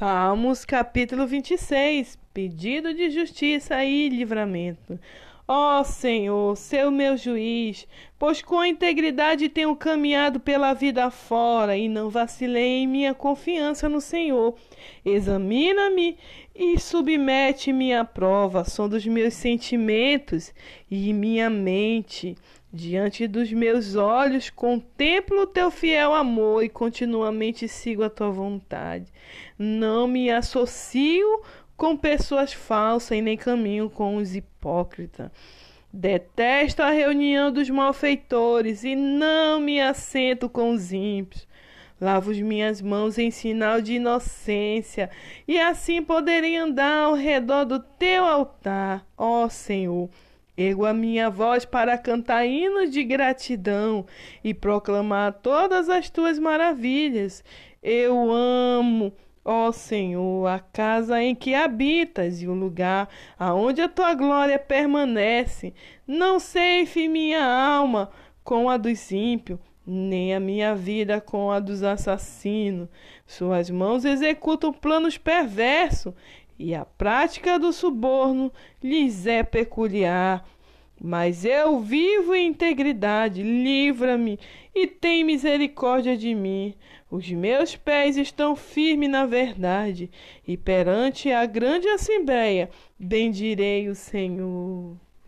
Salmos capítulo 26 Pedido de justiça e livramento. Ó Senhor, seu meu juiz, pois com integridade tenho caminhado pela vida fora e não vacilei em minha confiança no Senhor. Examina-me e submete-me à prova, som dos meus sentimentos e minha mente. Diante dos meus olhos contemplo o teu fiel amor e continuamente sigo a tua vontade. Não me associo com pessoas falsas e nem caminho com os hipócritas. Detesto a reunião dos malfeitores e não me assento com os ímpios. Lavo as minhas mãos em sinal de inocência, e assim poderei andar ao redor do teu altar, ó Senhor Ergo a minha voz para cantar hinos de gratidão e proclamar todas as tuas maravilhas. Eu amo, ó Senhor, a casa em que habitas e o lugar aonde a tua glória permanece. Não ceife minha alma com a dos ímpios, nem a minha vida com a dos assassinos. Suas mãos executam planos perversos e a prática do suborno lhes é peculiar. Mas eu vivo em integridade, livra-me e tem misericórdia de mim. Os meus pés estão firmes na verdade, e perante a grande assembleia bendirei o Senhor.